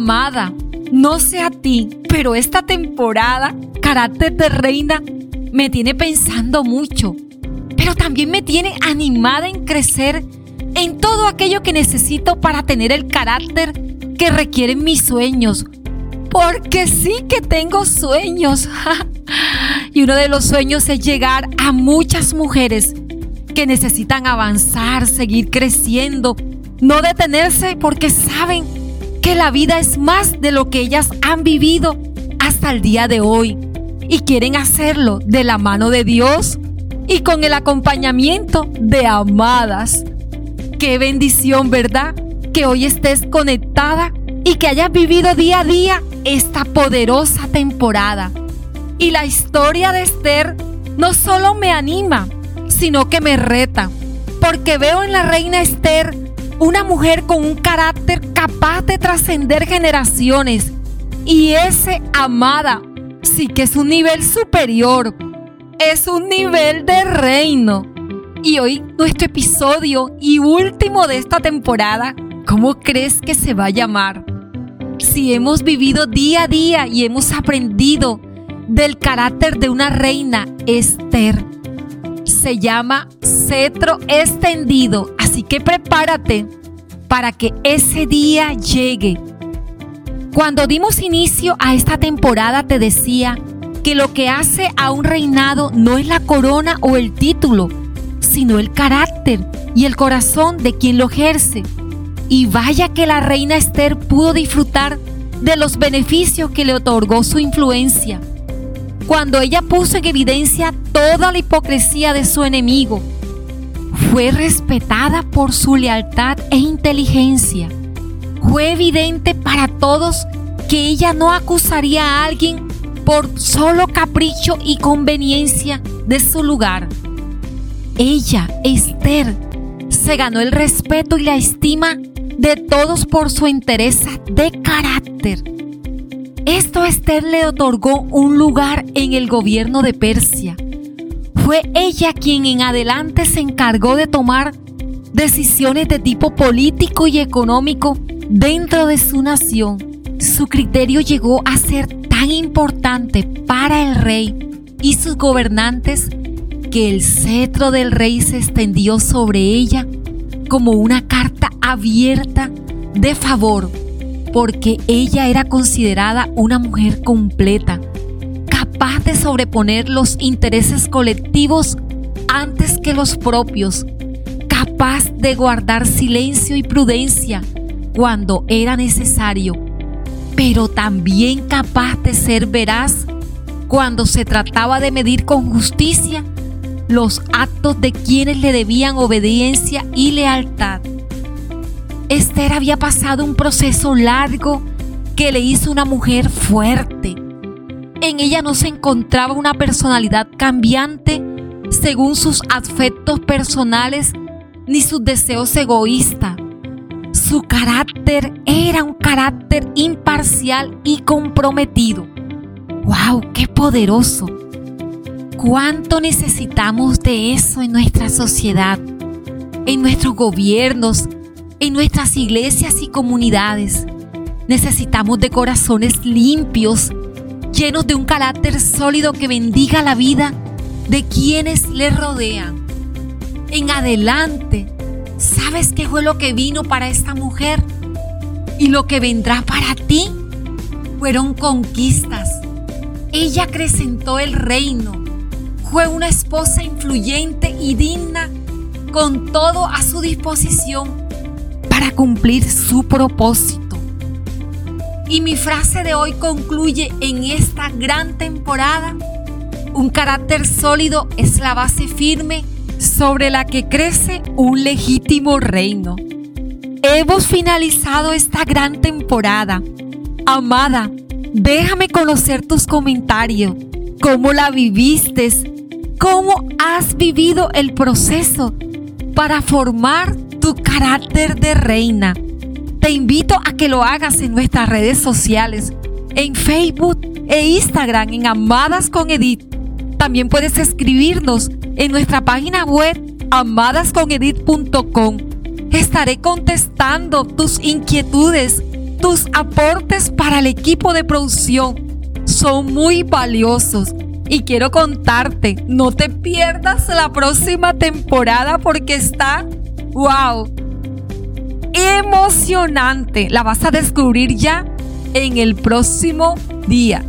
Amada, no sé a ti, pero esta temporada, carácter de reina, me tiene pensando mucho, pero también me tiene animada en crecer en todo aquello que necesito para tener el carácter que requieren mis sueños. Porque sí que tengo sueños. y uno de los sueños es llegar a muchas mujeres que necesitan avanzar, seguir creciendo, no detenerse porque saben que la vida es más de lo que ellas han vivido hasta el día de hoy y quieren hacerlo de la mano de Dios y con el acompañamiento de amadas. Qué bendición, ¿verdad? Que hoy estés conectada y que hayas vivido día a día esta poderosa temporada. Y la historia de Esther no solo me anima, sino que me reta, porque veo en la reina Esther una mujer con un carácter capaz de trascender generaciones. Y ese, amada, sí que es un nivel superior, es un nivel de reino. Y hoy nuestro episodio y último de esta temporada, ¿cómo crees que se va a llamar? Si hemos vivido día a día y hemos aprendido del carácter de una reina, Esther, se llama cetro extendido, así que prepárate para que ese día llegue. Cuando dimos inicio a esta temporada te decía que lo que hace a un reinado no es la corona o el título, sino el carácter y el corazón de quien lo ejerce. Y vaya que la reina Esther pudo disfrutar de los beneficios que le otorgó su influencia. Cuando ella puso en evidencia toda la hipocresía de su enemigo, fue respetada por su lealtad e inteligencia. Fue evidente para todos que ella no acusaría a alguien por solo capricho y conveniencia de su lugar. Ella, Esther, se ganó el respeto y la estima de todos por su entereza de carácter. Esto a Esther le otorgó un lugar en el gobierno de Persia. Fue ella quien en adelante se encargó de tomar decisiones de tipo político y económico dentro de su nación. Su criterio llegó a ser tan importante para el rey y sus gobernantes que el cetro del rey se extendió sobre ella como una carta abierta de favor, porque ella era considerada una mujer completa, sobreponer los intereses colectivos antes que los propios, capaz de guardar silencio y prudencia cuando era necesario, pero también capaz de ser veraz cuando se trataba de medir con justicia los actos de quienes le debían obediencia y lealtad. Esther había pasado un proceso largo que le hizo una mujer fuerte. En ella no se encontraba una personalidad cambiante según sus afectos personales ni sus deseos egoístas. Su carácter era un carácter imparcial y comprometido. ¡Wow! ¡Qué poderoso! ¿Cuánto necesitamos de eso en nuestra sociedad, en nuestros gobiernos, en nuestras iglesias y comunidades? Necesitamos de corazones limpios, llenos de un carácter sólido que bendiga la vida de quienes le rodean. En adelante, ¿sabes qué fue lo que vino para esta mujer? Y lo que vendrá para ti fueron conquistas. Ella acrecentó el reino fue una esposa influyente y digna con todo a su disposición para cumplir su propósito. Y mi frase de hoy concluye en esta gran temporada. Un carácter sólido es la base firme sobre la que crece un legítimo reino. Hemos finalizado esta gran temporada. Amada, déjame conocer tus comentarios, cómo la viviste cómo has vivido el proceso para formar tu carácter de reina. Te invito a que lo hagas en nuestras redes sociales, en Facebook e Instagram, en Amadas con Edith. También puedes escribirnos en nuestra página web amadasconedit.com. Estaré contestando tus inquietudes, tus aportes para el equipo de producción. Son muy valiosos y quiero contarte, no te pierdas la próxima temporada porque está, wow, emocionante. La vas a descubrir ya en el próximo día.